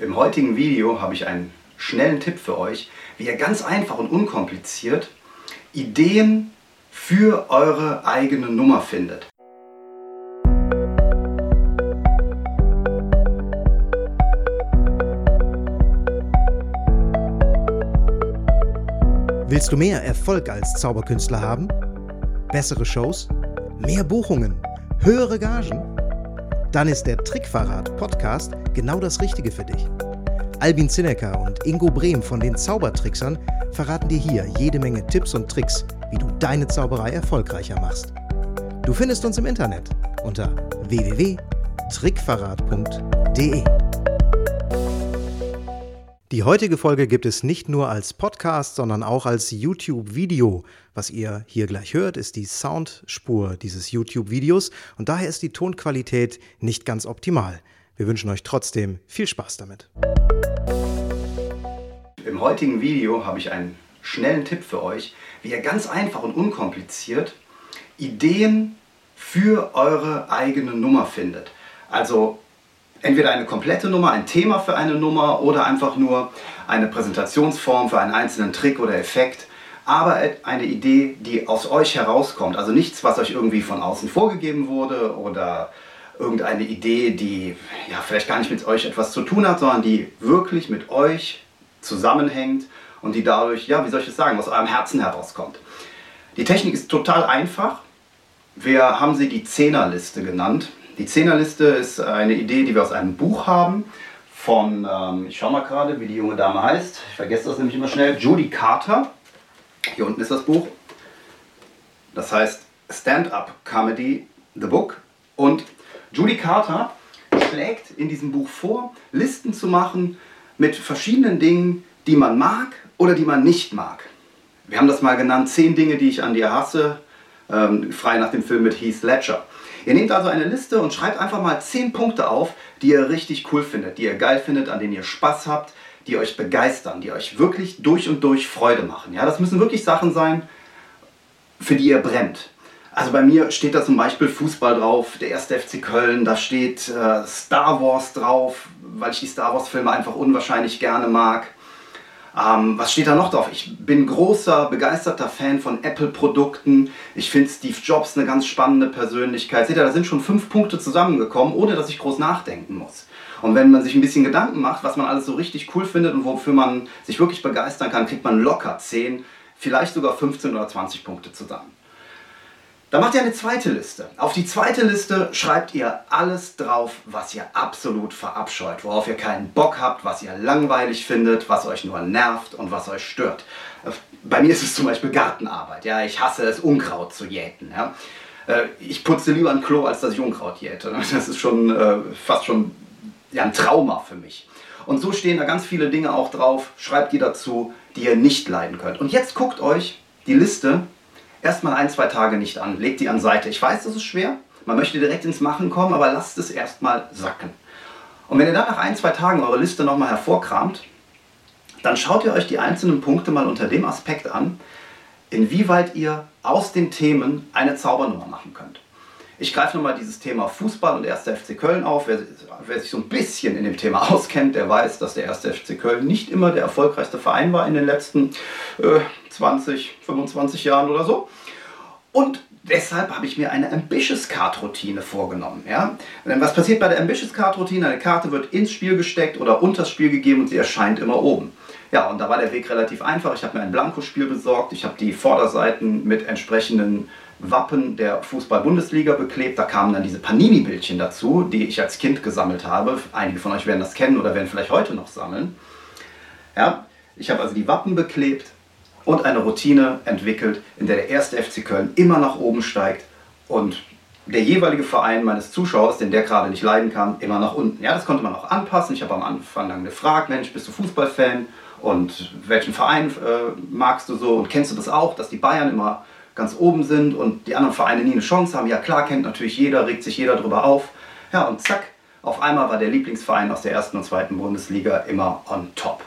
Im heutigen Video habe ich einen schnellen Tipp für euch, wie ihr ganz einfach und unkompliziert Ideen für eure eigene Nummer findet. Willst du mehr Erfolg als Zauberkünstler haben? Bessere Shows? Mehr Buchungen? Höhere Gagen? Dann ist der Trickverrat Podcast genau das Richtige für dich. Albin Zinecker und Ingo Brehm von den Zaubertricksern verraten dir hier jede Menge Tipps und Tricks, wie du deine Zauberei erfolgreicher machst. Du findest uns im Internet unter www.trickverrat.de. Die heutige Folge gibt es nicht nur als Podcast, sondern auch als YouTube-Video. Was ihr hier gleich hört, ist die Soundspur dieses YouTube-Videos und daher ist die Tonqualität nicht ganz optimal. Wir wünschen euch trotzdem viel Spaß damit. Im heutigen Video habe ich einen schnellen Tipp für euch, wie ihr ganz einfach und unkompliziert Ideen für eure eigene Nummer findet. Also entweder eine komplette Nummer, ein Thema für eine Nummer oder einfach nur eine Präsentationsform für einen einzelnen Trick oder Effekt, aber eine Idee, die aus euch herauskommt. Also nichts, was euch irgendwie von außen vorgegeben wurde oder irgendeine Idee, die ja vielleicht gar nicht mit euch etwas zu tun hat, sondern die wirklich mit euch zusammenhängt und die dadurch, ja, wie soll ich das sagen, aus eurem Herzen herauskommt. Die Technik ist total einfach. Wir haben sie die Zehnerliste genannt. Die Zehnerliste ist eine Idee, die wir aus einem Buch haben von, ähm, ich schau mal gerade, wie die junge Dame heißt, ich vergesse das nämlich immer schnell, Judy Carter. Hier unten ist das Buch. Das heißt Stand-up Comedy, The Book. Und Judy Carter schlägt in diesem Buch vor, Listen zu machen mit verschiedenen Dingen, die man mag oder die man nicht mag. Wir haben das mal genannt, zehn Dinge, die ich an dir hasse, ähm, frei nach dem Film mit Heath Ledger. Ihr nehmt also eine Liste und schreibt einfach mal 10 Punkte auf, die ihr richtig cool findet, die ihr geil findet, an denen ihr Spaß habt, die euch begeistern, die euch wirklich durch und durch Freude machen. Ja, das müssen wirklich Sachen sein, für die ihr brennt. Also bei mir steht da zum Beispiel Fußball drauf, der erste FC Köln, da steht äh, Star Wars drauf, weil ich die Star Wars Filme einfach unwahrscheinlich gerne mag. Ähm, was steht da noch drauf? Ich bin großer, begeisterter Fan von Apple-Produkten. Ich finde Steve Jobs eine ganz spannende Persönlichkeit. Seht ihr, da sind schon fünf Punkte zusammengekommen, ohne dass ich groß nachdenken muss. Und wenn man sich ein bisschen Gedanken macht, was man alles so richtig cool findet und wofür man sich wirklich begeistern kann, kriegt man locker 10, vielleicht sogar 15 oder 20 Punkte zusammen. Dann macht ihr eine zweite Liste. Auf die zweite Liste schreibt ihr alles drauf, was ihr absolut verabscheut, worauf ihr keinen Bock habt, was ihr langweilig findet, was euch nur nervt und was euch stört. Bei mir ist es zum Beispiel Gartenarbeit. Ja, ich hasse es, Unkraut zu jäten. Ja. Äh, ich putze lieber ein Klo, als dass ich Unkraut jäte. Das ist schon äh, fast schon ja, ein Trauma für mich. Und so stehen da ganz viele Dinge auch drauf. Schreibt die dazu, die ihr nicht leiden könnt. Und jetzt guckt euch die Liste erstmal ein, zwei Tage nicht an. Legt die an Seite. Ich weiß, das ist schwer. Man möchte direkt ins Machen kommen, aber lasst es erstmal sacken. Und wenn ihr dann nach ein, zwei Tagen eure Liste nochmal hervorkramt, dann schaut ihr euch die einzelnen Punkte mal unter dem Aspekt an, inwieweit ihr aus den Themen eine Zaubernummer machen könnt. Ich greife nochmal dieses Thema Fußball und 1. FC Köln auf. Wer, wer, sich so ein bisschen in dem Thema auskennt, der weiß, dass der 1. FC Köln nicht immer der erfolgreichste Verein war in den letzten äh, 20, 25 Jahren oder so. Und deshalb habe ich mir eine Ambitious Card Routine vorgenommen. Ja? Denn was passiert bei der Ambitious Card Routine? Eine Karte wird ins Spiel gesteckt oder unters Spiel gegeben und sie erscheint immer oben. Ja, und da war der Weg relativ einfach. Ich habe mir ein Blankospiel besorgt. Ich habe die Vorderseiten mit entsprechenden Wappen der Fußball-Bundesliga beklebt. Da kamen dann diese Panini-Bildchen dazu, die ich als Kind gesammelt habe. Einige von euch werden das kennen oder werden vielleicht heute noch sammeln. Ja, ich habe also die Wappen beklebt und eine Routine entwickelt, in der der erste FC Köln immer nach oben steigt und der jeweilige Verein meines Zuschauers, den der gerade nicht leiden kann, immer nach unten. Ja, das konnte man auch anpassen. Ich habe am Anfang dann gefragt, Mensch, bist du Fußballfan und welchen Verein äh, magst du so und kennst du das auch, dass die Bayern immer ganz oben sind und die anderen Vereine nie eine Chance haben. Ja klar, kennt natürlich jeder, regt sich jeder drüber auf. Ja und zack, auf einmal war der Lieblingsverein aus der ersten und zweiten Bundesliga immer on top.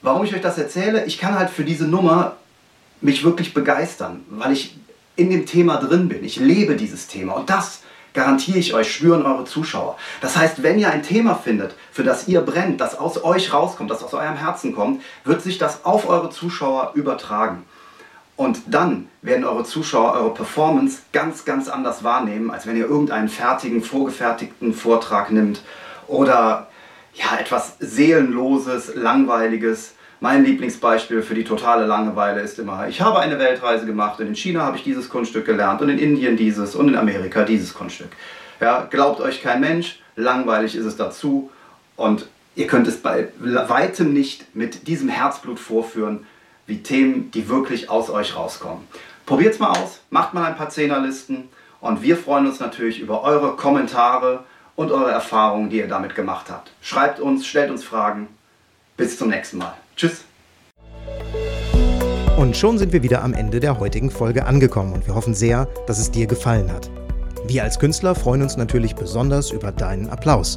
Warum ich euch das erzähle? Ich kann halt für diese Nummer mich wirklich begeistern, weil ich in dem Thema drin bin. Ich lebe dieses Thema und das garantiere ich euch, spüren eure Zuschauer. Das heißt, wenn ihr ein Thema findet, für das ihr brennt, das aus euch rauskommt, das aus eurem Herzen kommt, wird sich das auf eure Zuschauer übertragen. Und dann werden eure Zuschauer eure Performance ganz, ganz anders wahrnehmen, als wenn ihr irgendeinen fertigen, vorgefertigten Vortrag nimmt oder ja, etwas Seelenloses, Langweiliges. Mein Lieblingsbeispiel für die totale Langeweile ist immer, ich habe eine Weltreise gemacht und in China habe ich dieses Kunststück gelernt und in Indien dieses und in Amerika dieses Kunststück. Ja, glaubt euch kein Mensch, langweilig ist es dazu und ihr könnt es bei weitem nicht mit diesem Herzblut vorführen, wie Themen, die wirklich aus euch rauskommen. Probiert es mal aus, macht mal ein paar Zehnerlisten und wir freuen uns natürlich über eure Kommentare und eure Erfahrungen, die ihr damit gemacht habt. Schreibt uns, stellt uns Fragen. Bis zum nächsten Mal. Tschüss. Und schon sind wir wieder am Ende der heutigen Folge angekommen und wir hoffen sehr, dass es dir gefallen hat. Wir als Künstler freuen uns natürlich besonders über deinen Applaus.